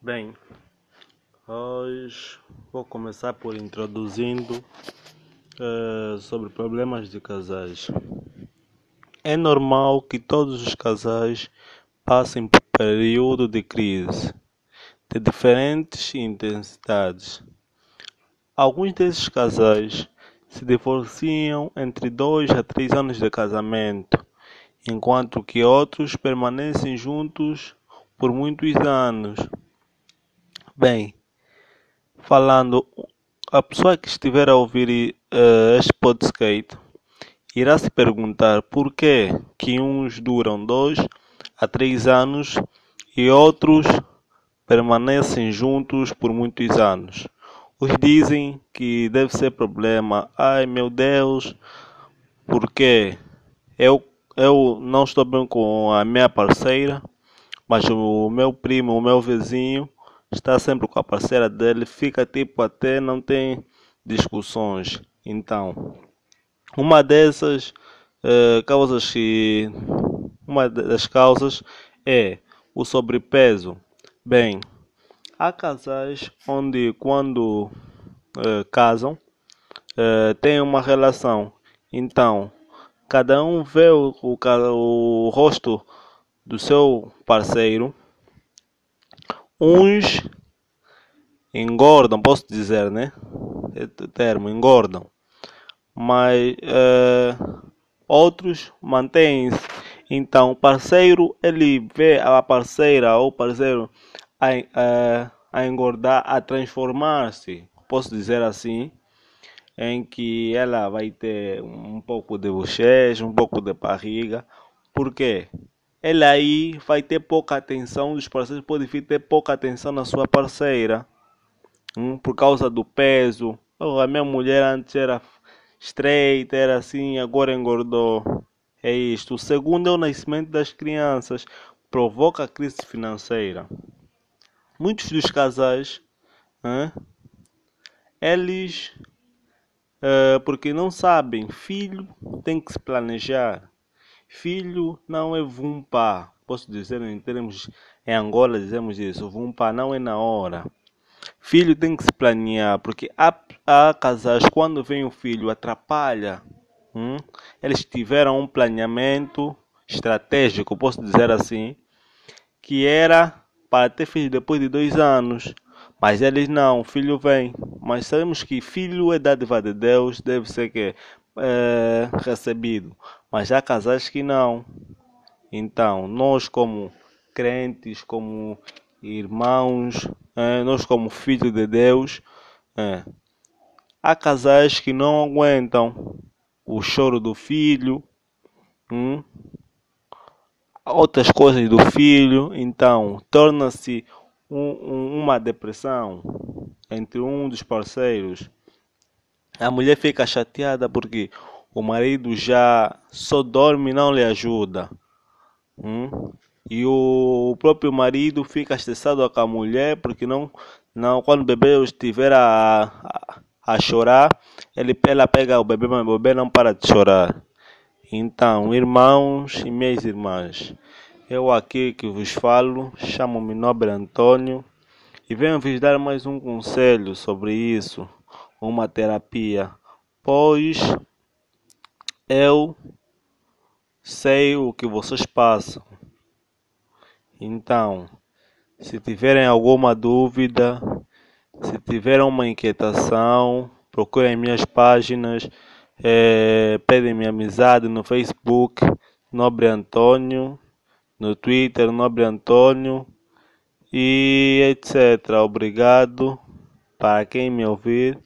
Bem, hoje vou começar por introduzindo uh, sobre problemas de casais. É normal que todos os casais passem por período de crise de diferentes intensidades. Alguns desses casais se divorciam entre dois a três anos de casamento, enquanto que outros permanecem juntos por muitos anos. Bem, falando, a pessoa que estiver a ouvir uh, este podcast irá se perguntar por que, uns duram dois a três anos e outros permanecem juntos por muitos anos. Os dizem que deve ser problema. Ai meu Deus, porque eu, eu não estou bem com a minha parceira, mas o meu primo, o meu vizinho, está sempre com a parceira dele, fica tipo até não tem discussões. Então, uma dessas uh, causas que uma das causas é o sobrepeso. Bem, há casais onde quando uh, casam uh, têm uma relação. Então, cada um vê o, o, o rosto do seu parceiro. Uns engordam, posso dizer, né? É termo, engordam. Mas uh, outros mantêm-se então, o parceiro, ele vê a parceira ou parceiro a, a, a engordar, a transformar-se, posso dizer assim, em que ela vai ter um pouco de bochecha, um pouco de barriga. Por quê? Ela aí vai ter pouca atenção, os parceiros podem ter pouca atenção na sua parceira. Hum, por causa do peso. Oh, a minha mulher antes era estreita, era assim, agora engordou é isto. O segundo é o nascimento das crianças, provoca crise financeira. Muitos dos casais, hein, eles, uh, porque não sabem, filho tem que se planejar. Filho não é vumpa. Posso dizer em termos, em Angola dizemos isso, vumpa não é na hora. Filho tem que se planear, porque há, há casais, quando vem o filho, atrapalha Hum? Eles tiveram um planeamento estratégico, posso dizer assim, que era para ter filho depois de dois anos. Mas eles não, filho vem. Mas sabemos que filho é dádiva de Deus, deve ser que é, recebido. Mas há casais que não. Então, nós como crentes, como irmãos, é, nós como filhos de Deus, é, há casais que não aguentam o choro do filho, hum? outras coisas do filho, então torna-se um, um, uma depressão entre um dos parceiros. A mulher fica chateada porque o marido já só dorme e não lhe ajuda. Hum? E o próprio marido fica estressado com a mulher porque não, não quando o bebê estiver a, a a chorar, ele, ela pega o bebê, mas o bebê não para de chorar. Então, irmãos e minhas irmãs, eu aqui que vos falo, chamo-me Nobre Antônio e venho vos dar mais um conselho sobre isso, uma terapia, pois eu sei o que vocês passam. Então, se tiverem alguma dúvida, se tiver uma inquietação, procurem minhas páginas, é, pedem minha amizade no Facebook, Nobre Antônio, no Twitter, Nobre Antônio e etc. Obrigado para quem me ouvir.